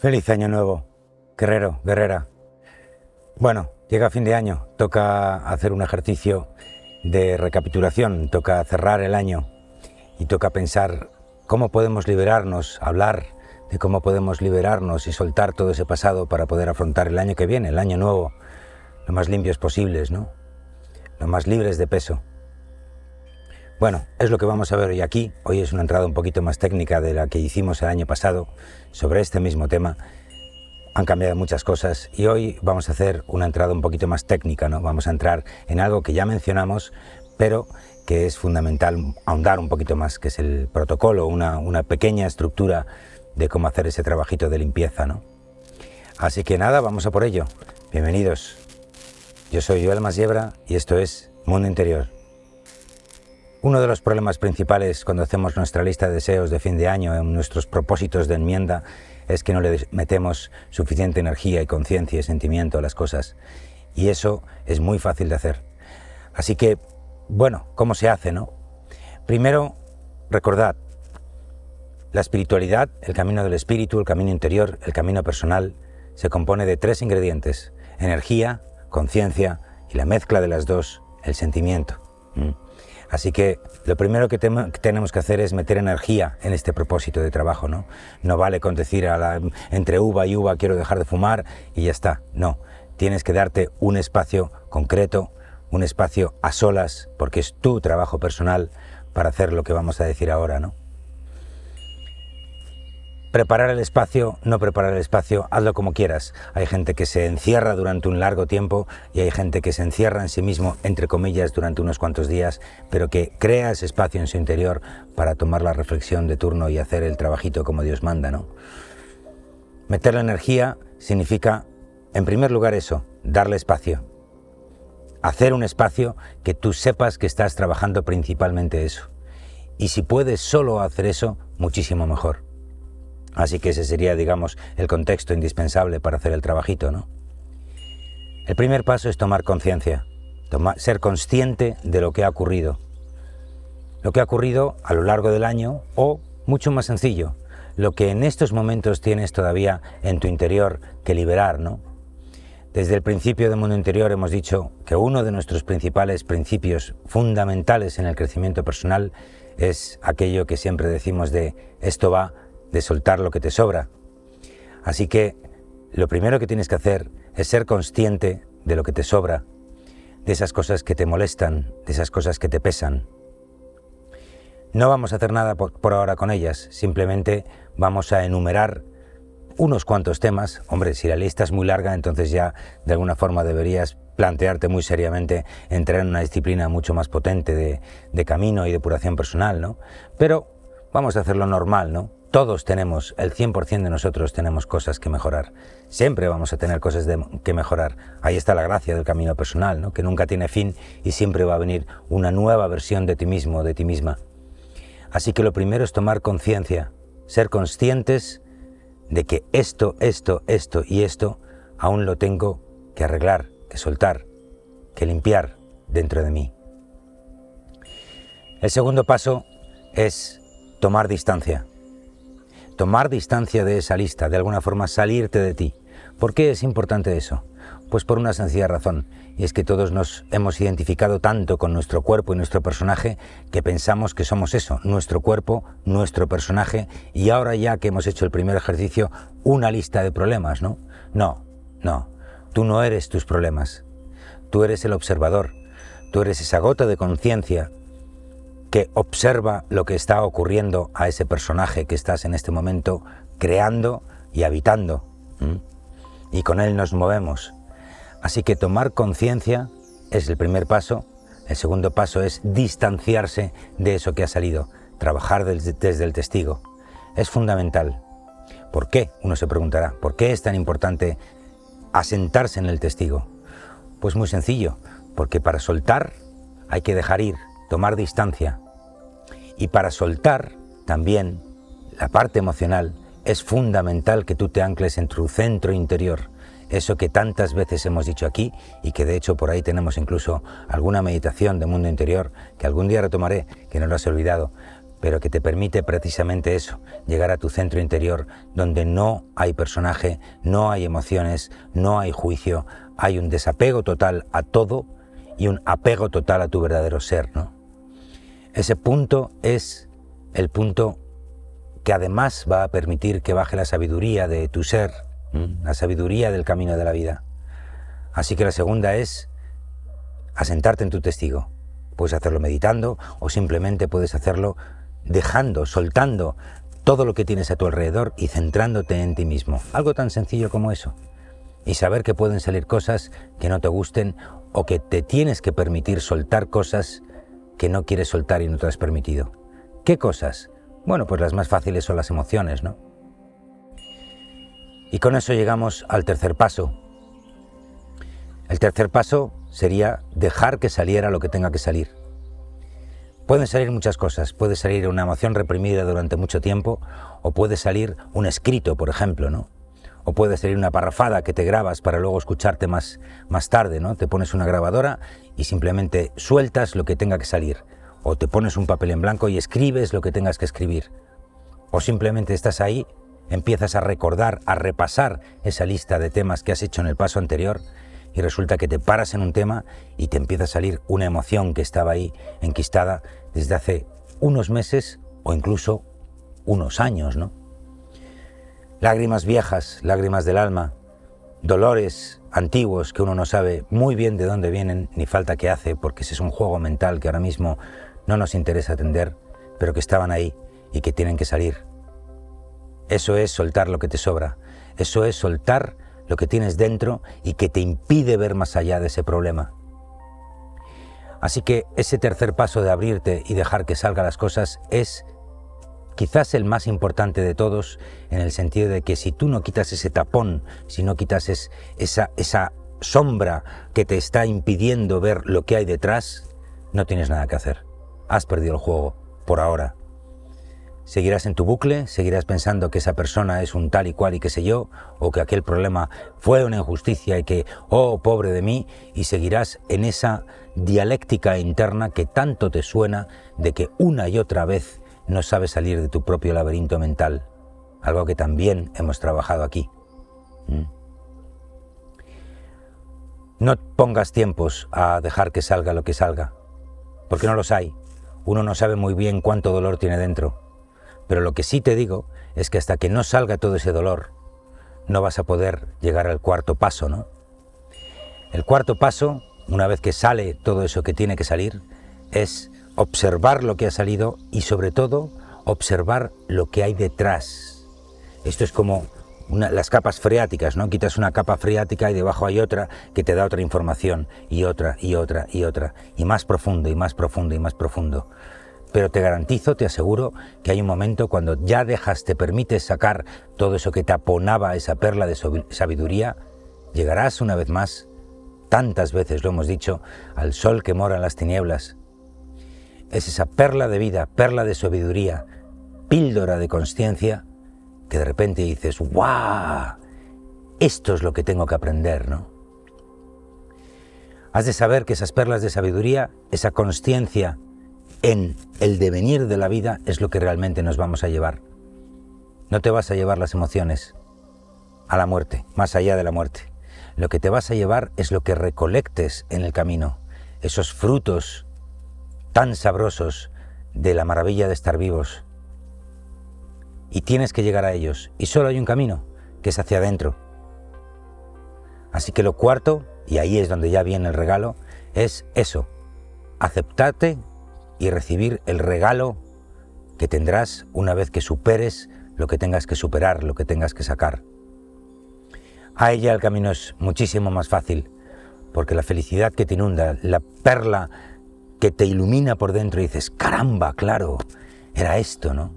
Feliz año nuevo, guerrero, guerrera. Bueno, llega fin de año, toca hacer un ejercicio de recapitulación, toca cerrar el año y toca pensar cómo podemos liberarnos, hablar de cómo podemos liberarnos y soltar todo ese pasado para poder afrontar el año que viene, el año nuevo, lo más limpios posibles, ¿no? Lo más libres de peso. Bueno, es lo que vamos a ver hoy aquí. Hoy es una entrada un poquito más técnica de la que hicimos el año pasado sobre este mismo tema. Han cambiado muchas cosas y hoy vamos a hacer una entrada un poquito más técnica, ¿no? Vamos a entrar en algo que ya mencionamos, pero que es fundamental ahondar un poquito más, que es el protocolo, una, una pequeña estructura de cómo hacer ese trabajito de limpieza, ¿no? Así que nada, vamos a por ello. Bienvenidos. Yo soy Joel Masiebra y esto es Mundo Interior. Uno de los problemas principales cuando hacemos nuestra lista de deseos de fin de año en nuestros propósitos de enmienda es que no le metemos suficiente energía y conciencia y sentimiento a las cosas. Y eso es muy fácil de hacer. Así que, bueno, ¿cómo se hace, no? Primero, recordad, la espiritualidad, el camino del espíritu, el camino interior, el camino personal, se compone de tres ingredientes, energía, conciencia y la mezcla de las dos, el sentimiento. Así que lo primero que, tenemos que hacer es meter energía en este propósito de trabajo, ¿no? No vale con decir entre uva y uva quiero dejar de fumar y ya está. No, tienes que darte un espacio concreto, un espacio a solas, porque es tu trabajo personal para hacer lo que vamos a decir ahora, ¿no? Preparar el espacio, no preparar el espacio, hazlo como quieras. Hay gente que se encierra durante un largo tiempo y hay gente que se encierra en sí mismo, entre comillas, durante unos cuantos días, pero que crea ese espacio en su interior para tomar la reflexión de turno y hacer el trabajito como Dios manda, ¿no? Meter la energía significa, en primer lugar, eso, darle espacio. Hacer un espacio que tú sepas que estás trabajando principalmente eso. Y si puedes solo hacer eso, muchísimo mejor. Así que ese sería, digamos, el contexto indispensable para hacer el trabajito, ¿no? El primer paso es tomar conciencia, ser consciente de lo que ha ocurrido. Lo que ha ocurrido a lo largo del año o, mucho más sencillo, lo que en estos momentos tienes todavía en tu interior que liberar, ¿no? Desde el principio del mundo interior hemos dicho que uno de nuestros principales principios fundamentales en el crecimiento personal es aquello que siempre decimos de esto va de soltar lo que te sobra. Así que lo primero que tienes que hacer es ser consciente de lo que te sobra, de esas cosas que te molestan, de esas cosas que te pesan. No vamos a hacer nada por, ahora con ellas, simplemente vamos a enumerar unos cuantos temas. Hombre, si la lista es muy larga, entonces ya de alguna forma deberías plantearte muy seriamente entrar en una disciplina mucho más potente de, de camino y depuración personal, ¿no? Pero vamos a hacerlo normal, ¿no? Todos tenemos, el 100% de nosotros tenemos cosas que mejorar. Siempre vamos a tener cosas que mejorar. Ahí está la gracia del camino personal, ¿no? que nunca tiene fin y siempre va a venir una nueva versión de ti mismo, de ti misma. Así que lo primero es tomar conciencia, ser conscientes de que esto, esto, esto y esto aún lo tengo que arreglar, que soltar, que limpiar dentro de mí. El segundo paso es tomar distancia tomar distancia de esa lista, de alguna forma salirte de ti. ¿Por qué es importante eso? Pues por una sencilla razón, y es que todos nos hemos identificado tanto con nuestro cuerpo y nuestro personaje que pensamos que somos eso, nuestro cuerpo, nuestro personaje, y ahora ya que hemos hecho el primer ejercicio, una lista de problemas, ¿no? No, no, tú no eres tus problemas, tú eres el observador, tú eres esa gota de conciencia que observa lo que está ocurriendo a ese personaje que estás en este momento creando y habitando. Y con él nos movemos. Así que tomar conciencia es el primer paso. El segundo paso es distanciarse de eso que ha salido, trabajar desde el testigo. Es fundamental. ¿Por qué? Uno se preguntará, ¿por qué es tan importante asentarse en el testigo? Pues muy sencillo, porque para soltar hay que dejar ir, tomar distancia. Y para soltar también la parte emocional es fundamental que tú te ancles en tu centro interior, eso que tantas veces hemos dicho aquí y que de hecho por ahí tenemos incluso alguna meditación de mundo interior que algún día retomaré, que no lo has olvidado. pero que te permite precisamente eso, llegar a tu centro interior donde no hay personaje, no hay emociones, no hay juicio, hay un desapego total a todo y un apego total a tu verdadero ser, ¿no? Ese punto es el punto que además va a permitir que baje la sabiduría de tu ser, la sabiduría del camino de la vida. Así que la segunda es asentarte en tu testigo. Puedes hacerlo meditando o simplemente puedes hacerlo dejando, soltando todo lo que tienes a tu alrededor y centrándote en ti mismo. Algo tan sencillo como eso. Y saber que pueden salir cosas que no te gusten o que te tienes que permitir soltar cosas que no quieres soltar y no te has permitido. ¿Qué cosas? Bueno, pues las más fáciles son las emociones, ¿no? Y con eso llegamos al tercer paso. El tercer paso sería dejar que saliera lo que tenga que salir. Pueden salir muchas cosas, puede salir una emoción reprimida durante mucho tiempo o puede salir un escrito, por ejemplo, ¿no? O puede salir una parrafada que te grabas para luego escucharte más, más tarde, ¿no? Te pones una grabadora y simplemente sueltas lo que tenga que salir. O te pones un papel en blanco y escribes lo que tengas que escribir. O simplemente estás ahí, empiezas a recordar, a repasar esa lista de temas que has hecho en el paso anterior y resulta que te paras en un tema y te empieza a salir una emoción que estaba ahí enquistada desde hace unos meses o incluso unos años, ¿no? Lágrimas viejas, lágrimas del alma, dolores antiguos que uno no sabe muy bien de dónde vienen ni falta que hace porque ese es un juego mental que ahora mismo no nos interesa atender, pero que estaban ahí y que tienen que salir. Eso es soltar lo que te sobra, eso es soltar lo que tienes dentro y que te impide ver más allá de ese problema. Así que ese tercer paso de abrirte y dejar que salgan las cosas es quizás el más importante de todos en el sentido de que si tú no quitas ese tapón, si no quitas esa, esa sombra que te está impidiendo ver lo que hay detrás, no tienes nada que hacer. Has perdido el juego, por ahora. Seguirás en tu bucle, seguirás pensando que esa persona es un tal y cual y qué sé yo, o que aquel problema fue una injusticia y que, oh, pobre de mí, y seguirás en esa dialéctica interna que tanto te suena de que una y otra vez no sabes salir de tu propio laberinto mental, algo que también hemos trabajado aquí. ¿Mm? No pongas tiempos a dejar que salga lo que salga, porque no los hay. Uno no sabe muy bien cuánto dolor tiene dentro pero lo que sí te digo es que hasta que no salga todo ese dolor, no vas a poder llegar al cuarto paso, ¿no? El cuarto paso, una vez que sale todo eso que tiene que salir, es observar lo que ha salido y sobre todo observar lo que hay detrás. Esto es como las capas freáticas, ¿no? Quitas una capa freática y debajo hay otra que te da otra información y otra y otra y otra y más profundo y más profundo y más profundo. Pero te garantizo, te aseguro, que hay un momento cuando ya dejas, te permites sacar todo eso que taponaba esa perla de sabiduría, llegarás una vez más, tantas veces lo hemos dicho, al sol que mora en las tinieblas. Es esa perla de vida, perla de sabiduría, píldora de conciencia, que de repente dices, ¡guau! Esto es lo que tengo que aprender, ¿no? Has de saber que esas perlas de sabiduría, esa conciencia en el devenir de la vida es lo que realmente nos vamos a llevar. No te vas a llevar las emociones a la muerte, más allá de la muerte. Lo que te vas a llevar es lo que recolectes en el camino, esos frutos tan sabrosos de la maravilla de estar vivos. Y tienes que llegar a ellos. Y solo hay un camino, que es hacia adentro. Así que lo cuarto, y ahí es donde ya viene el regalo, es eso, aceptarte y recibir el regalo que tendrás una vez que superes lo que tengas que superar, lo que tengas que sacar. A ella el camino es muchísimo más fácil, porque la felicidad que te inunda, la perla que te ilumina por dentro y dices, caramba, claro, era esto, ¿no?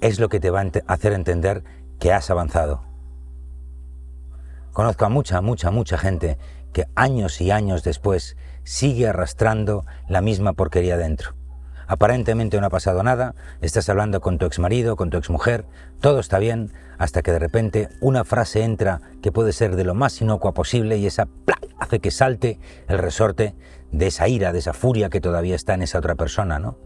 Es lo que te va a hacer entender que has avanzado. Conozco a mucha, mucha, mucha gente que años y años después sigue arrastrando la misma porquería dentro. Aparentemente no ha pasado nada, estás hablando con tu exmarido, con tu exmujer, todo está bien, hasta que de repente una frase entra que puede ser de lo más inocua posible y esa hace que salte el resorte de esa ira, de esa furia que todavía está en esa otra persona, ¿no?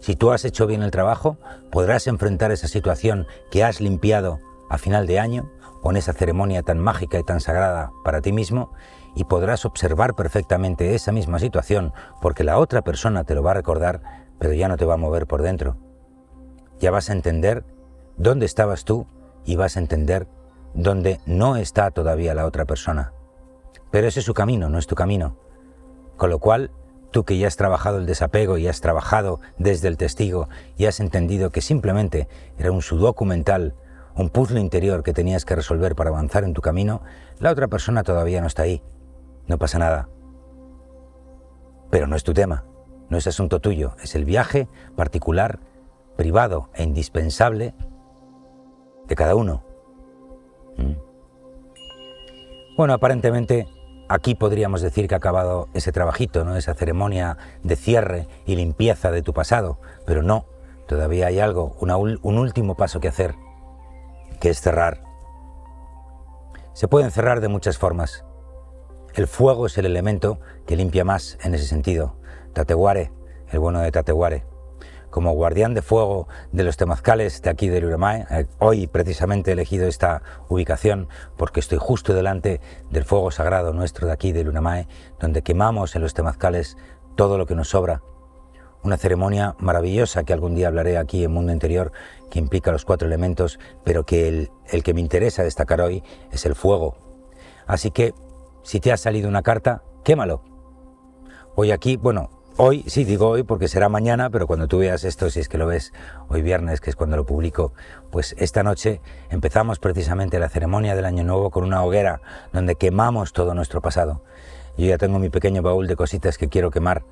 Si tú has hecho bien el trabajo, podrás enfrentar esa situación que has limpiado a final de año, con esa ceremonia tan mágica y tan sagrada para ti mismo, y podrás observar perfectamente esa misma situación, porque la otra persona te lo va a recordar, pero ya no te va a mover por dentro. Ya vas a entender dónde estabas tú y vas a entender dónde no está todavía la otra persona. Pero ese es su camino, no es tu camino. Con lo cual, tú que ya has trabajado el desapego y has trabajado desde el testigo y has entendido que simplemente era un sudoku mental, un puzzle interior que tenías que resolver para avanzar en tu camino, la otra persona todavía no está ahí. No pasa nada. Pero no es tu tema, no es asunto tuyo, es el viaje particular, privado e indispensable de cada uno. ¿Mm? Bueno, aparentemente aquí podríamos decir que ha acabado ese trabajito, ¿no? esa ceremonia de cierre y limpieza de tu pasado, pero no, todavía hay algo, un último paso que hacer, que es cerrar. Se pueden cerrar de muchas formas. El fuego es el elemento que limpia más en ese sentido. Tateguare, el bueno de Tateguare como guardián de fuego de los temazcales de aquí del Uramae. Eh, hoy precisamente he elegido esta ubicación porque estoy justo delante del fuego sagrado nuestro de aquí del Uramae, donde quemamos en los temazcales todo lo que nos sobra. Una ceremonia maravillosa que algún día hablaré aquí en Mundo Interior, que implica los cuatro elementos, pero que el, el que me interesa destacar hoy es el fuego. Así que, si te ha salido una carta, quémalo. Hoy aquí, bueno, Hoy, sí, digo hoy porque será mañana, pero cuando tú veas esto, si es que lo ves hoy viernes, que es cuando lo publico, pues esta noche empezamos precisamente la ceremonia del Año Nuevo con una hoguera donde quemamos todo nuestro pasado. Yo ya tengo mi pequeño baúl de cositas que quiero quemar,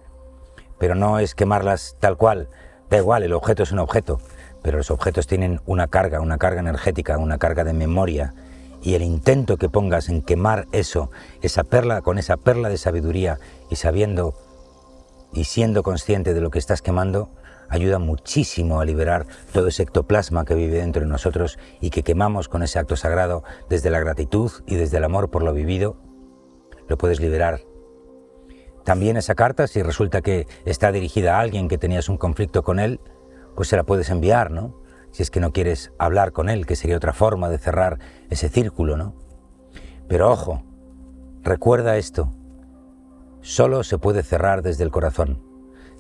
pero no es quemarlas tal cual, da igual, el objeto es un objeto, pero los objetos tienen una carga, una carga energética, una carga de memoria, y el intento que pongas en quemar eso, esa perla, con esa perla de sabiduría y sabiendo y siendo consciente de lo que estás quemando, ayuda muchísimo a liberar todo ese ectoplasma que vive dentro de nosotros y que quemamos con ese acto sagrado desde la gratitud y desde el amor por lo vivido, lo puedes liberar. También esa carta, si resulta que está dirigida a alguien que tenías un conflicto con él, pues se la puedes enviar, ¿no? Si es que no quieres hablar con él, que sería otra forma de cerrar ese círculo, ¿no? Pero ojo, recuerda esto, solo se puede cerrar desde el corazón.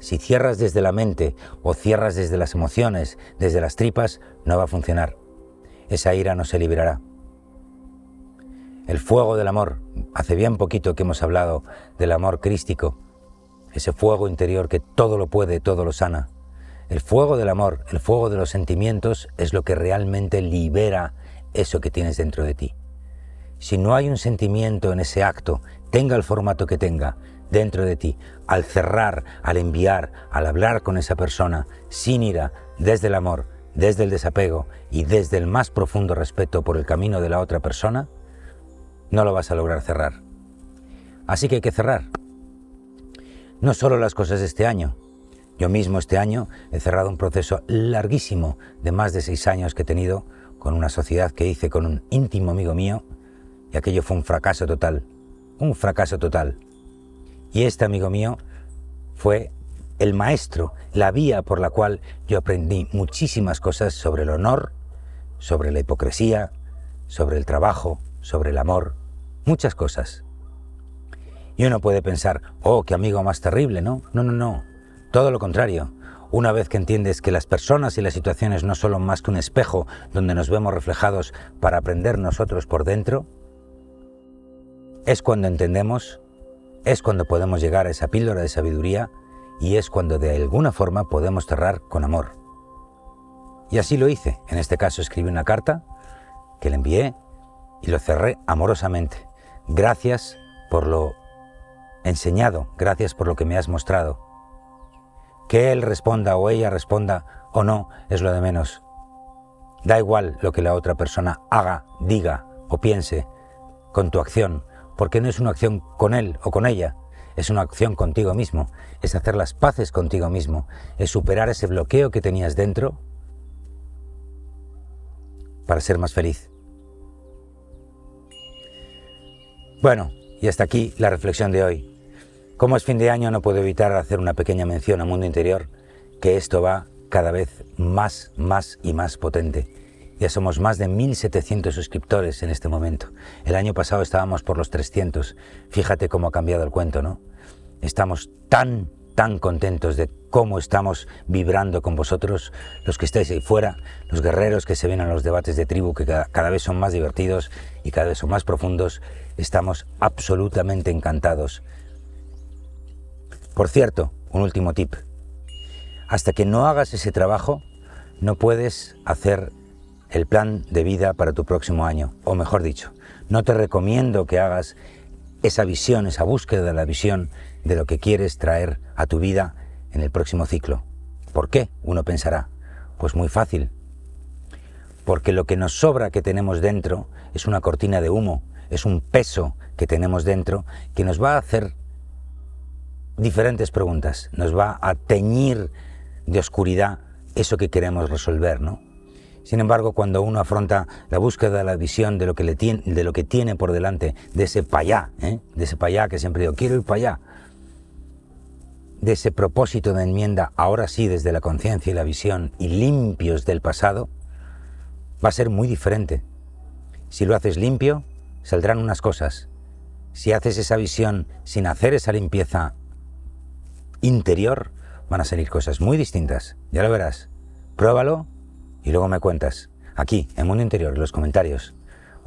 Si cierras desde la mente o cierras desde las emociones, desde las tripas, no va a funcionar. Esa ira no se liberará. El fuego del amor, hace bien poquito que hemos hablado del amor crístico, ese fuego interior que todo lo puede, todo lo sana. El fuego del amor, el fuego de los sentimientos es lo que realmente libera eso que tienes dentro de ti. Si no hay un sentimiento en ese acto, tenga el formato que tenga, dentro de ti, al cerrar, al enviar, al hablar con esa persona, sin ira, desde el amor, desde el desapego y desde el más profundo respeto por el camino de la otra persona, no lo vas a lograr cerrar. Así que hay que cerrar. No solo las cosas de este año. Yo mismo este año he cerrado un proceso larguísimo de más de seis años que he tenido con una sociedad que hice con un íntimo amigo mío y aquello fue un fracaso total. Un fracaso total. Y este amigo mío fue el maestro, la vía por la cual yo aprendí muchísimas cosas sobre el honor, sobre la hipocresía, sobre el trabajo, sobre el amor, muchas cosas. Y uno puede pensar, oh, qué amigo más terrible, ¿no? No, no, no. Todo lo contrario. Una vez que entiendes que las personas y las situaciones no son más que un espejo donde nos vemos reflejados para aprender nosotros por dentro, es cuando entendemos es cuando podemos llegar a esa píldora de sabiduría y es cuando de alguna forma podemos cerrar con amor. Y así lo hice. En este caso escribí una carta que le envié y lo cerré amorosamente. Gracias por lo enseñado, gracias por lo que me has mostrado. Que él responda o ella responda o no es lo de menos. Da igual lo que la otra persona haga, diga o piense con tu acción, porque no es una acción con él o con ella, es una acción contigo mismo, es hacer las paces contigo mismo, es superar ese bloqueo que tenías dentro para ser más feliz. Bueno, y hasta aquí la reflexión de hoy. Como es fin de año no puedo evitar hacer una pequeña mención a Mundo Interior que esto va cada vez más, más y más potente. Ya somos más de 1.700 suscriptores en este momento. El año pasado estábamos por los 300. Fíjate cómo ha cambiado el cuento, ¿no? Estamos tan, tan contentos de cómo estamos vibrando con vosotros, los que estáis ahí fuera, los guerreros que se ven en los debates de tribu, que cada, cada vez son más divertidos y cada vez son más profundos. Estamos absolutamente encantados. Por cierto, un último tip. Hasta que no hagas ese trabajo, no puedes hacer el plan de vida para tu próximo año. O mejor dicho, no te recomiendo que hagas esa visión, esa búsqueda de la visión de lo que quieres traer a tu vida en el próximo ciclo. ¿Por qué? Uno pensará. Pues muy fácil. Porque lo que nos sobra que tenemos dentro es una cortina de humo, es un peso que tenemos dentro que nos va a hacer diferentes preguntas, nos va a teñir de oscuridad eso que queremos resolver, ¿no? Sin embargo, cuando uno afronta la búsqueda de la visión de lo que, le tiene, de lo que tiene por delante, de ese payá, ¿eh? de ese payá que siempre digo, quiero ir para allá, de ese propósito de enmienda, ahora sí desde la conciencia y la visión, y limpios del pasado, va a ser muy diferente. Si lo haces limpio, saldrán unas cosas. Si haces esa visión sin hacer esa limpieza interior, van a salir cosas muy distintas. Ya lo verás. Pruébalo y luego me cuentas. Aquí, en Mundo Interior, en los comentarios.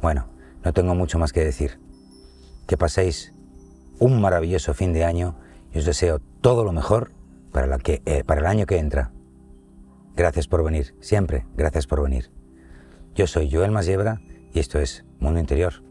Bueno, no tengo mucho más que decir. Que paséis un maravilloso fin de año y os deseo todo lo mejor para, la que, eh, para el año que entra. Gracias por venir, siempre gracias por venir. Yo soy Joel Masiebra y esto es Mundo Interior.